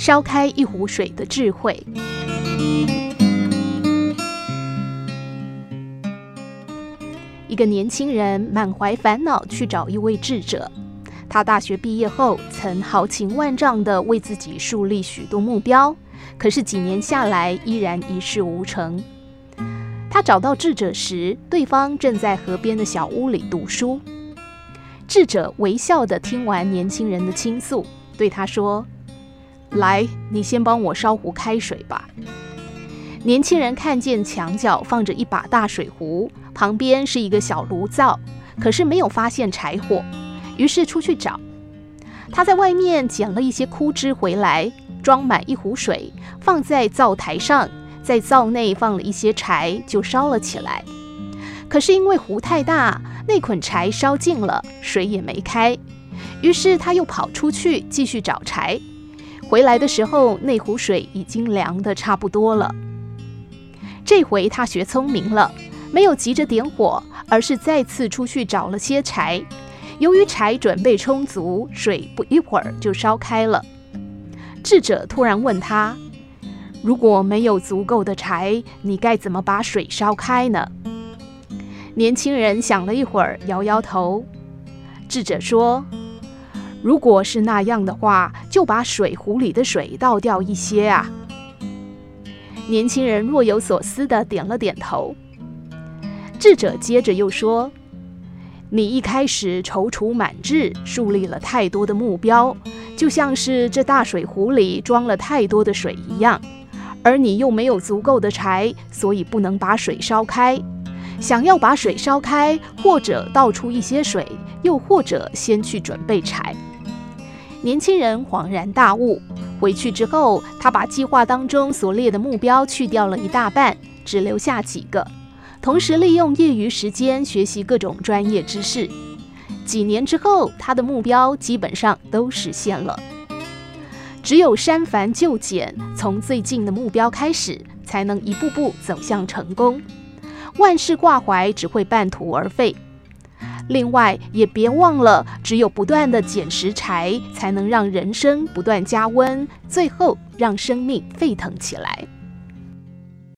烧开一壶水的智慧。一个年轻人满怀烦恼去找一位智者。他大学毕业后，曾豪情万丈地为自己树立许多目标，可是几年下来，依然一事无成。他找到智者时，对方正在河边的小屋里读书。智者微笑地听完年轻人的倾诉，对他说：“来，你先帮我烧壶开水吧。”年轻人看见墙角放着一把大水壶，旁边是一个小炉灶，可是没有发现柴火，于是出去找。他在外面捡了一些枯枝回来，装满一壶水，放在灶台上，在灶内放了一些柴，就烧了起来。可是因为壶太大，那捆柴烧尽了，水也没开，于是他又跑出去继续找柴。回来的时候，那壶水已经凉得差不多了。这回他学聪明了，没有急着点火，而是再次出去找了些柴。由于柴准备充足，水不一会儿就烧开了。智者突然问他：“如果没有足够的柴，你该怎么把水烧开呢？”年轻人想了一会儿，摇摇头。智者说：“如果是那样的话，就把水壶里的水倒掉一些啊。”年轻人若有所思地点了点头。智者接着又说：“你一开始踌躇满志，树立了太多的目标，就像是这大水壶里装了太多的水一样，而你又没有足够的柴，所以不能把水烧开。想要把水烧开，或者倒出一些水，又或者先去准备柴。”年轻人恍然大悟。回去之后，他把计划当中所列的目标去掉了一大半，只留下几个。同时，利用业余时间学习各种专业知识。几年之后，他的目标基本上都实现了。只有删繁就简，从最近的目标开始，才能一步步走向成功。万事挂怀，只会半途而废。另外，也别忘了，只有不断的捡拾柴，才能让人生不断加温，最后让生命沸腾起来。